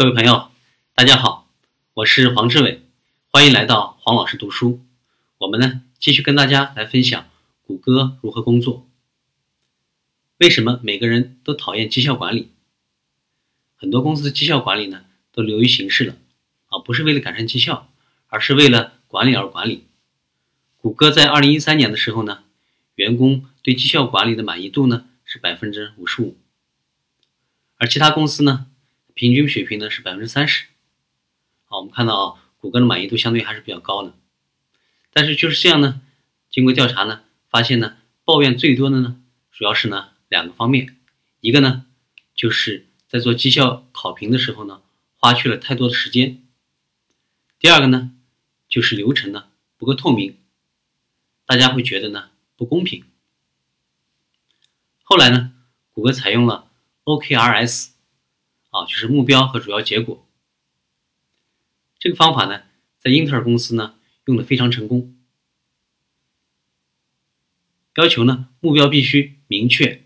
各位朋友，大家好，我是黄志伟，欢迎来到黄老师读书。我们呢继续跟大家来分享谷歌如何工作。为什么每个人都讨厌绩效管理？很多公司的绩效管理呢都流于形式了啊，不是为了改善绩效，而是为了管理而管理。谷歌在二零一三年的时候呢，员工对绩效管理的满意度呢是百分之五十五，而其他公司呢？平均水平呢是百分之三十，好，我们看到啊，谷歌的满意度相对还是比较高的，但是就是这样呢，经过调查呢，发现呢，抱怨最多的呢，主要是呢两个方面，一个呢就是在做绩效考评的时候呢，花去了太多的时间，第二个呢就是流程呢不够透明，大家会觉得呢不公平。后来呢，谷歌采用了 OKRS。啊，就是目标和主要结果。这个方法呢，在英特尔公司呢用的非常成功。要求呢，目标必须明确、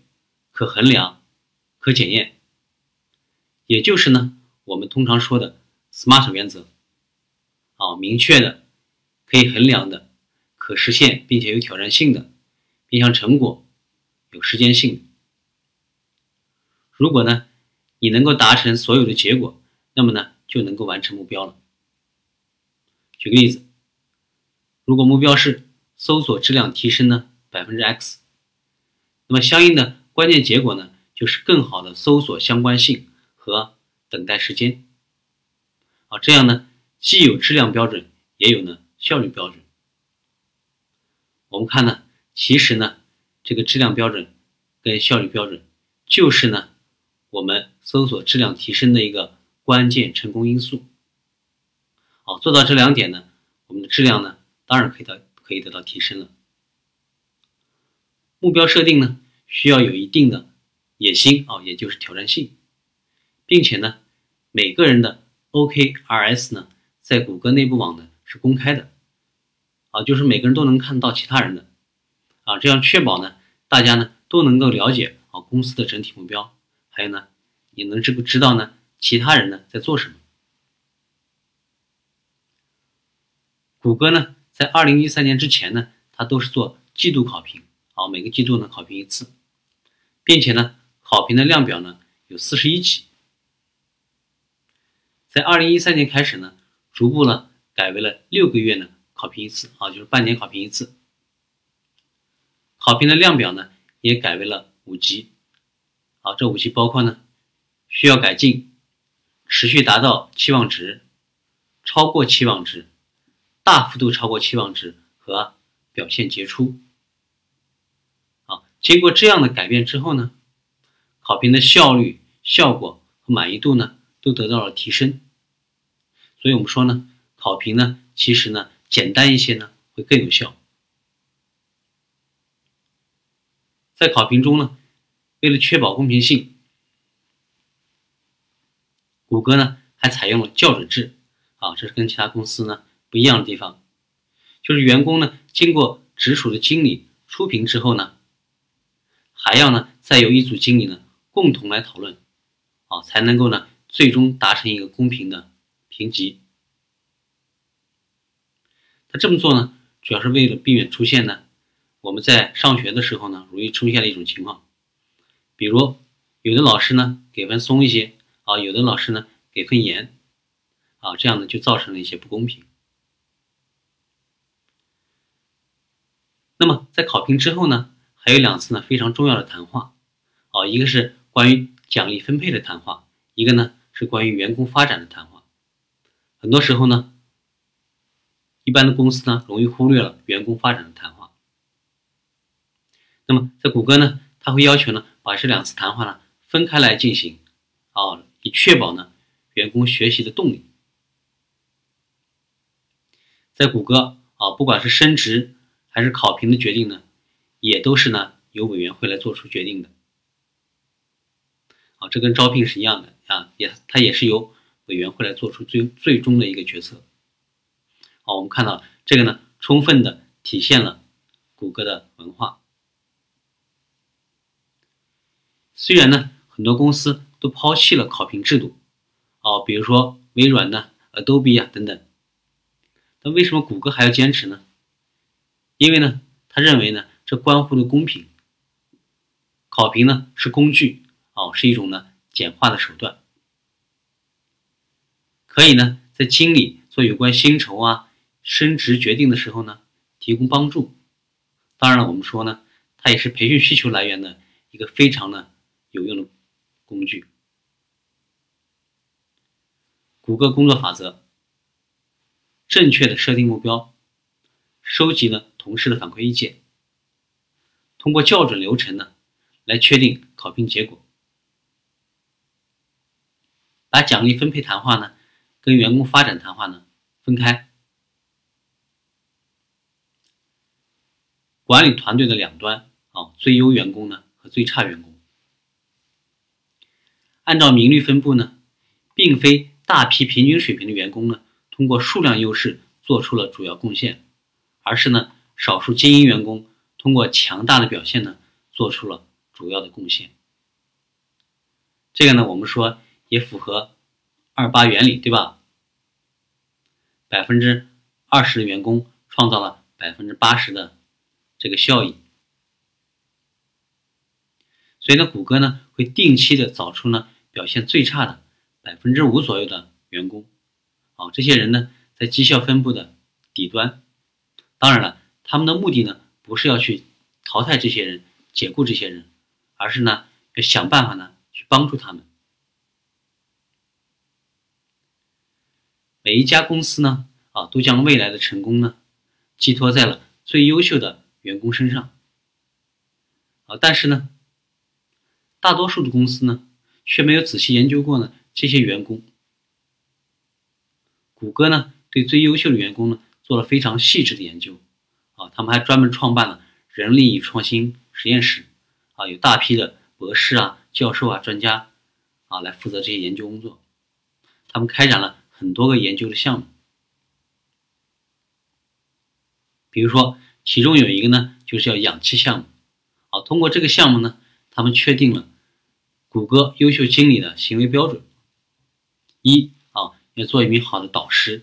可衡量、可检验，也就是呢，我们通常说的 SMART 原则。啊，明确的、可以衡量的、可实现并且有挑战性的，并向成果有时间性。如果呢？你能够达成所有的结果，那么呢就能够完成目标了。举个例子，如果目标是搜索质量提升呢百分之 x，那么相应的关键结果呢就是更好的搜索相关性和等待时间。啊，这样呢既有质量标准，也有呢效率标准。我们看呢，其实呢这个质量标准跟效率标准就是呢。搜索质量提升的一个关键成功因素。好，做到这两点呢，我们的质量呢，当然可以得可以得到提升了。目标设定呢，需要有一定的野心啊，也就是挑战性，并且呢，每个人的 OKRS 呢，在谷歌内部网呢是公开的，啊，就是每个人都能看到其他人的，啊，这样确保呢，大家呢都能够了解啊公司的整体目标。还有呢，你能知不知道呢？其他人呢在做什么？谷歌呢，在二零一三年之前呢，它都是做季度考评，啊，每个季度呢考评一次，并且呢，考评的量表呢有四十一级。在二零一三年开始呢，逐步呢改为了六个月呢考评一次，啊，就是半年考评一次。考评的量表呢也改为了五级。好，这五级包括呢，需要改进，持续达到期望值，超过期望值，大幅度超过期望值和表现杰出。好，经过这样的改变之后呢，考评的效率、效果和满意度呢都得到了提升。所以我们说呢，考评呢其实呢简单一些呢会更有效。在考评中呢。为了确保公平性，谷歌呢还采用了校准制，啊，这是跟其他公司呢不一样的地方，就是员工呢经过直属的经理初评之后呢，还要呢再由一组经理呢共同来讨论，啊，才能够呢最终达成一个公平的评级。他这么做呢，主要是为了避免出现呢我们在上学的时候呢容易出现的一种情况。比如，有的老师呢给分松一些啊，有的老师呢给分严啊，这样呢就造成了一些不公平。那么在考评之后呢，还有两次呢非常重要的谈话啊，一个是关于奖励分配的谈话，一个呢是关于员工发展的谈话。很多时候呢，一般的公司呢容易忽略了员工发展的谈话。那么在谷歌呢，他会要求呢。把这两次谈话呢分开来进行，啊，以确保呢员工学习的动力。在谷歌啊，不管是升职还是考评的决定呢，也都是呢由委员会来做出决定的。啊，这跟招聘是一样的啊，也它也是由委员会来做出最最终的一个决策。好，我们看到这个呢，充分的体现了谷歌的文化。虽然呢，很多公司都抛弃了考评制度，哦，比如说微软呢、Adobe 啊等等。那为什么谷歌还要坚持呢？因为呢，他认为呢，这关乎的公平。考评呢是工具，哦，是一种呢简化的手段，可以呢在经理做有关薪酬啊、升职决定的时候呢提供帮助。当然了，我们说呢，它也是培训需求来源的一个非常呢有用的工具。谷歌工作法则：正确的设定目标，收集了同事的反馈意见，通过校准流程呢。来确定考评结果，把奖励分配谈话呢跟员工发展谈话呢分开，管理团队的两端啊，最优员工呢和最差员工，按照名率分布呢，并非大批平均水平的员工呢通过数量优势做出了主要贡献，而是呢少数精英员工通过强大的表现呢做出了。主要的贡献，这个呢，我们说也符合二八原理，对吧？百分之二十的员工创造了百分之八十的这个效益，所以呢，谷歌呢会定期的找出呢表现最差的百分之五左右的员工，啊，这些人呢在绩效分布的底端，当然了，他们的目的呢不是要去淘汰这些人，解雇这些人。而是呢，要想办法呢去帮助他们。每一家公司呢，啊，都将未来的成功呢，寄托在了最优秀的员工身上。啊，但是呢，大多数的公司呢，却没有仔细研究过呢这些员工。谷歌呢，对最优秀的员工呢，做了非常细致的研究。啊，他们还专门创办了人力与创新实验室。啊，有大批的博士啊、教授啊、专家啊来负责这些研究工作，他们开展了很多个研究的项目。比如说，其中有一个呢，就是叫氧气项目。啊，通过这个项目呢，他们确定了谷歌优秀经理的行为标准：一啊，要做一名好的导师；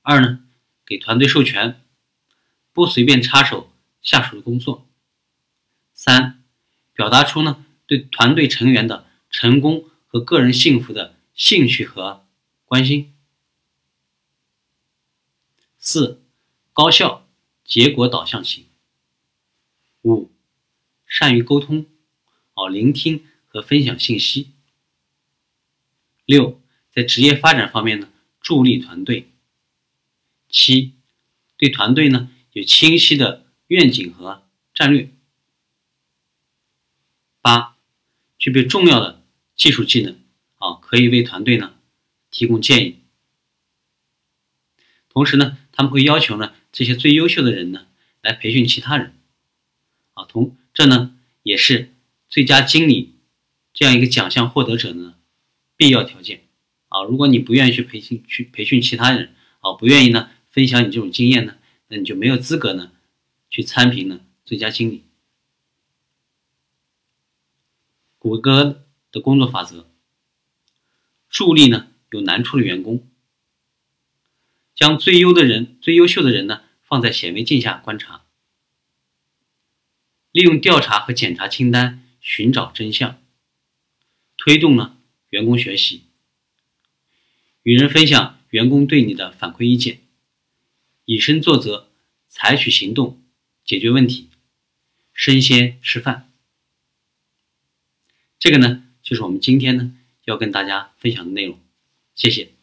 二呢，给团队授权，不随便插手下属的工作。三，表达出呢对团队成员的成功和个人幸福的兴趣和关心。四，高效结果导向型。五，善于沟通，哦，聆听和分享信息。六，在职业发展方面呢，助力团队。七，对团队呢有清晰的愿景和战略。八，具备重要的技术技能啊，可以为团队呢提供建议。同时呢，他们会要求呢这些最优秀的人呢来培训其他人啊。同这呢也是最佳经理这样一个奖项获得者呢必要条件啊。如果你不愿意去培训去培训其他人啊，不愿意呢分享你这种经验呢，那你就没有资格呢去参评呢最佳经理。谷歌的工作法则：助力呢有难处的员工，将最优的人、最优秀的人呢放在显微镜下观察，利用调查和检查清单寻找真相，推动呢员工学习，与人分享员工对你的反馈意见，以身作则，采取行动解决问题，身先示范。这个呢，就是我们今天呢要跟大家分享的内容，谢谢。